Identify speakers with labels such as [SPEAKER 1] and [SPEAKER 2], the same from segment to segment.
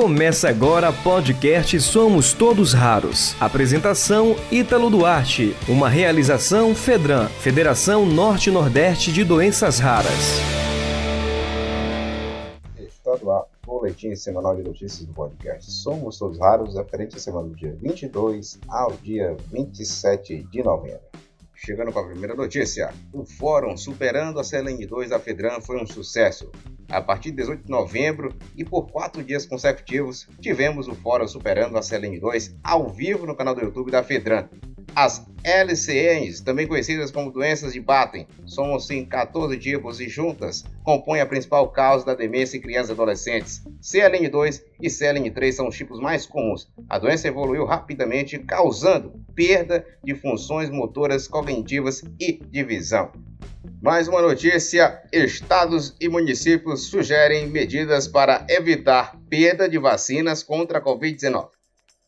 [SPEAKER 1] Começa agora podcast Somos Todos Raros. Apresentação Ítalo Duarte. Uma realização Fedran, Federação Norte-Nordeste de Doenças Raras.
[SPEAKER 2] Estadual, boletim semanal de notícias do podcast Somos Todos Raros, referente à semana do dia 22 ao dia 27 de novembro. Chegando com a primeira notícia, o Fórum Superando a CLN2 da Fedran foi um sucesso. A partir de 18 de novembro e por quatro dias consecutivos, tivemos o Fórum Superando a CLN2 ao vivo no canal do YouTube da Fedran. As LCNs, também conhecidas como doenças de Batten, somos em 14 tipos e juntas compõem a principal causa da demência em crianças e adolescentes. CLN2 e CLN3 são os tipos mais comuns. A doença evoluiu rapidamente, causando perda de funções motoras cognitivas e de visão. Mais uma notícia: estados e municípios sugerem medidas para evitar perda de vacinas contra a Covid-19.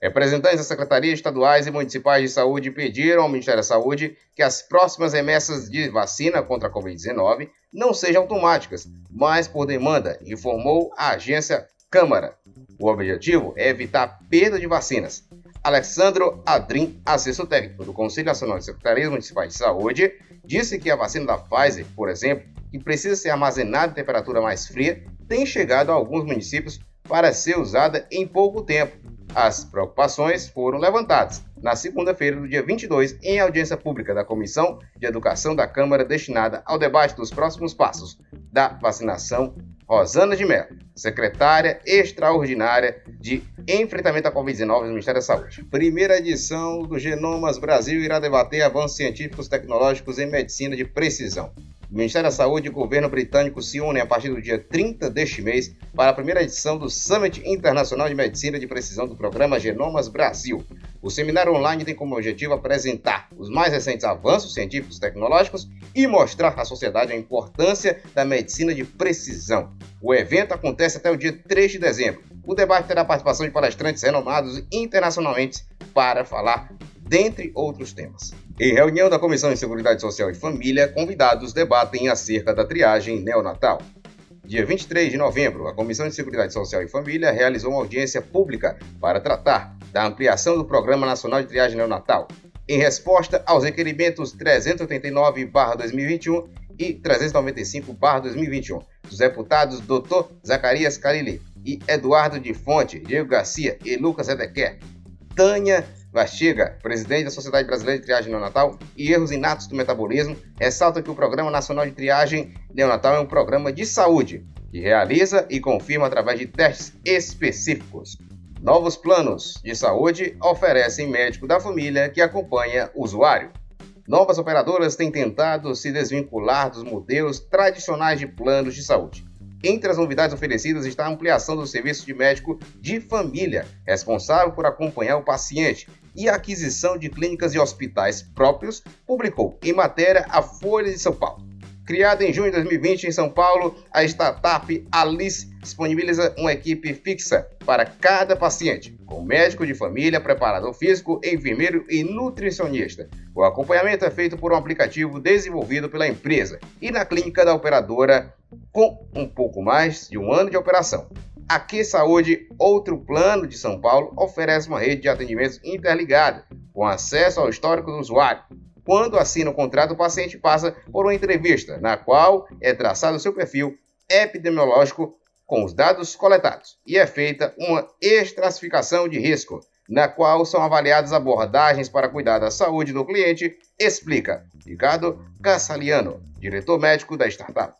[SPEAKER 2] Representantes das secretarias estaduais e municipais de saúde pediram ao Ministério da Saúde que as próximas remessas de vacina contra a Covid-19 não sejam automáticas, mas por demanda, informou a agência Câmara. O objetivo é evitar perda de vacinas. Alexandro Adrim, assessor técnico do Conselho Nacional de Secretarias Municipais de Saúde, disse que a vacina da Pfizer, por exemplo, que precisa ser armazenada em temperatura mais fria, tem chegado a alguns municípios para ser usada em pouco tempo as preocupações foram levantadas na segunda-feira do dia 22 em audiência pública da Comissão de Educação da Câmara destinada ao debate dos próximos passos da vacinação. Rosana de Mello, secretária extraordinária de enfrentamento à Covid-19 do Ministério da Saúde. Primeira edição do Genomas Brasil irá debater avanços científicos tecnológicos em medicina de precisão. O Ministério da Saúde e o governo britânico se unem a partir do dia 30 deste mês para a primeira edição do Summit Internacional de Medicina de Precisão do programa Genomas Brasil. O seminário online tem como objetivo apresentar os mais recentes avanços científicos e tecnológicos e mostrar à sociedade a importância da medicina de precisão. O evento acontece até o dia 3 de dezembro. O debate terá a participação de palestrantes renomados internacionalmente para falar dentre outros temas. Em reunião da Comissão de Seguridade Social e Família, convidados debatem acerca da triagem neonatal. Dia 23 de novembro, a Comissão de Seguridade Social e Família realizou uma audiência pública para tratar da ampliação do Programa Nacional de Triagem Neonatal, em resposta aos requerimentos 389-2021 e 395-2021 dos deputados Dr. Zacarias Calili e Eduardo de Fonte, Diego Garcia e Lucas Edequer. Tânia Vastiga, presidente da Sociedade Brasileira de Triagem Neonatal e Erros Inatos do Metabolismo, ressalta que o Programa Nacional de Triagem Neonatal é um programa de saúde que realiza e confirma através de testes específicos. Novos planos de saúde oferecem médico da família que acompanha o usuário. Novas operadoras têm tentado se desvincular dos modelos tradicionais de planos de saúde. Entre as novidades oferecidas está a ampliação do serviço de médico de família, responsável por acompanhar o paciente, e a aquisição de clínicas e hospitais próprios, publicou em matéria a Folha de São Paulo. Criada em junho de 2020 em São Paulo, a startup Alice disponibiliza uma equipe fixa para cada paciente, com médico de família, preparador físico, enfermeiro e nutricionista. O acompanhamento é feito por um aplicativo desenvolvido pela empresa e na clínica da operadora com um pouco mais de um ano de operação. Aqui Saúde, outro plano de São Paulo, oferece uma rede de atendimentos interligada, com acesso ao histórico do usuário, quando assina o contrato, o paciente passa por uma entrevista, na qual é traçado seu perfil epidemiológico com os dados coletados e é feita uma estratificação de risco, na qual são avaliadas abordagens para cuidar da saúde do cliente, explica Ricardo Cassaliano, diretor médico da startup.